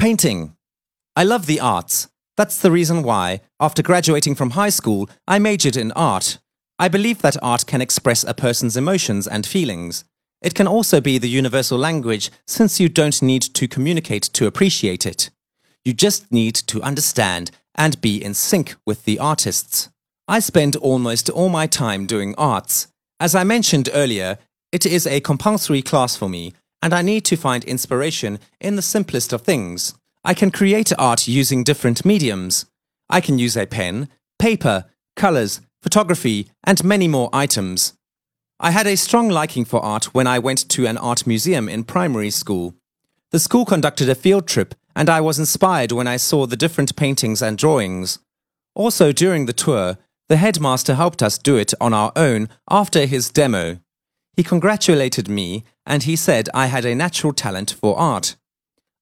Painting. I love the arts. That's the reason why, after graduating from high school, I majored in art. I believe that art can express a person's emotions and feelings. It can also be the universal language since you don't need to communicate to appreciate it. You just need to understand and be in sync with the artists. I spend almost all my time doing arts. As I mentioned earlier, it is a compulsory class for me, and I need to find inspiration in the simplest of things. I can create art using different mediums. I can use a pen, paper, colors, photography, and many more items. I had a strong liking for art when I went to an art museum in primary school. The school conducted a field trip, and I was inspired when I saw the different paintings and drawings. Also, during the tour, the headmaster helped us do it on our own after his demo. He congratulated me and he said I had a natural talent for art.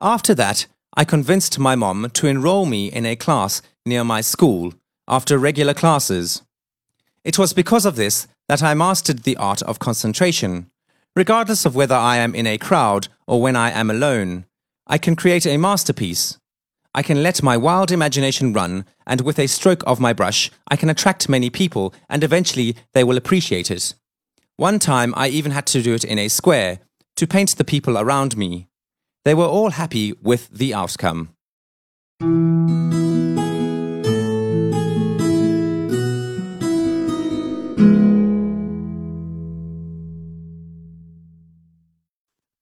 After that, I convinced my mom to enroll me in a class near my school after regular classes. It was because of this that I mastered the art of concentration. Regardless of whether I am in a crowd or when I am alone, I can create a masterpiece. I can let my wild imagination run, and with a stroke of my brush, I can attract many people, and eventually they will appreciate it. One time I even had to do it in a square to paint the people around me. They were all happy with the outcome.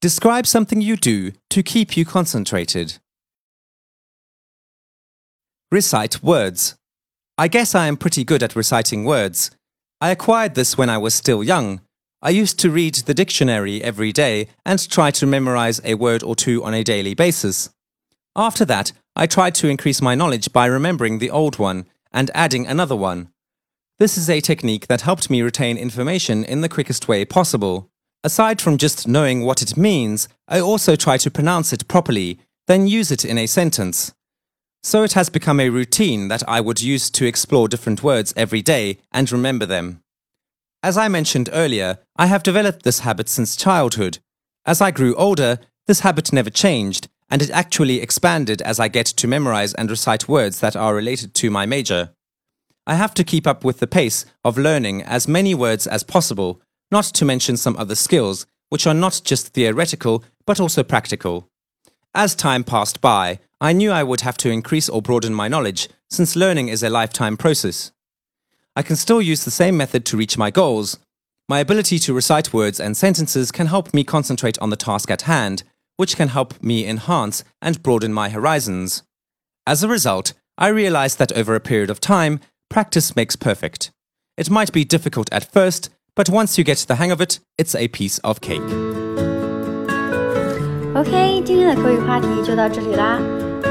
Describe something you do to keep you concentrated. Recite words. I guess I am pretty good at reciting words. I acquired this when I was still young. I used to read the dictionary every day and try to memorize a word or two on a daily basis. After that, I tried to increase my knowledge by remembering the old one and adding another one. This is a technique that helped me retain information in the quickest way possible. Aside from just knowing what it means, I also try to pronounce it properly, then use it in a sentence. So it has become a routine that I would use to explore different words every day and remember them. As I mentioned earlier, I have developed this habit since childhood. As I grew older, this habit never changed, and it actually expanded as I get to memorize and recite words that are related to my major. I have to keep up with the pace of learning as many words as possible not to mention some other skills, which are not just theoretical, but also practical. As time passed by, I knew I would have to increase or broaden my knowledge, since learning is a lifetime process. I can still use the same method to reach my goals. My ability to recite words and sentences can help me concentrate on the task at hand, which can help me enhance and broaden my horizons. As a result, I realized that over a period of time, practice makes perfect. It might be difficult at first, but once you get the hang of it, it's a piece of cake. OK，今天的口语话题就到这里啦。